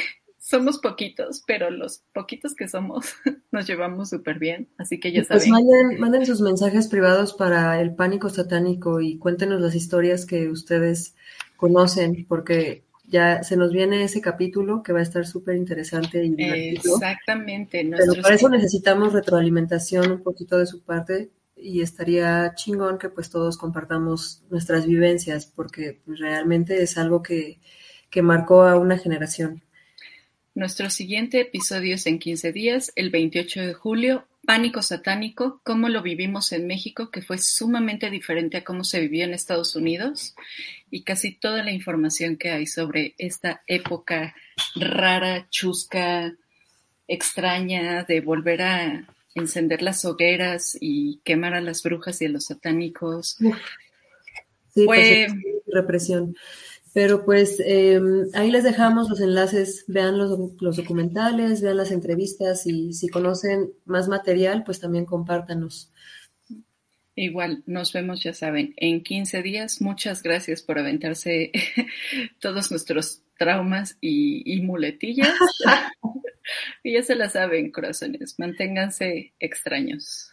somos poquitos, pero los poquitos que somos nos llevamos súper bien, así que ya pues saben. Pues manden, sus mensajes privados para el pánico satánico y cuéntenos las historias que ustedes conocen, porque ya se nos viene ese capítulo que va a estar súper interesante y divertido. Exactamente. Pero para eso necesitamos retroalimentación un poquito de su parte y estaría chingón que pues todos compartamos nuestras vivencias, porque pues, realmente es algo que, que marcó a una generación. Nuestro siguiente episodio es en 15 días, el 28 de julio, Pánico Satánico, cómo lo vivimos en México, que fue sumamente diferente a cómo se vivió en Estados Unidos, y casi toda la información que hay sobre esta época rara, chusca, extraña, de volver a encender las hogueras y quemar a las brujas y a los satánicos. Sí, fue pues, represión. Pero pues em, ahí les dejamos los enlaces, vean los, los, documentales, vean las entrevistas y si conocen más material, pues también compártanos. Igual, nos vemos, ya saben, en 15 días. Muchas gracias por aventarse todos nuestros traumas y, y muletillas. y ya se la saben, corazones. Manténganse extraños.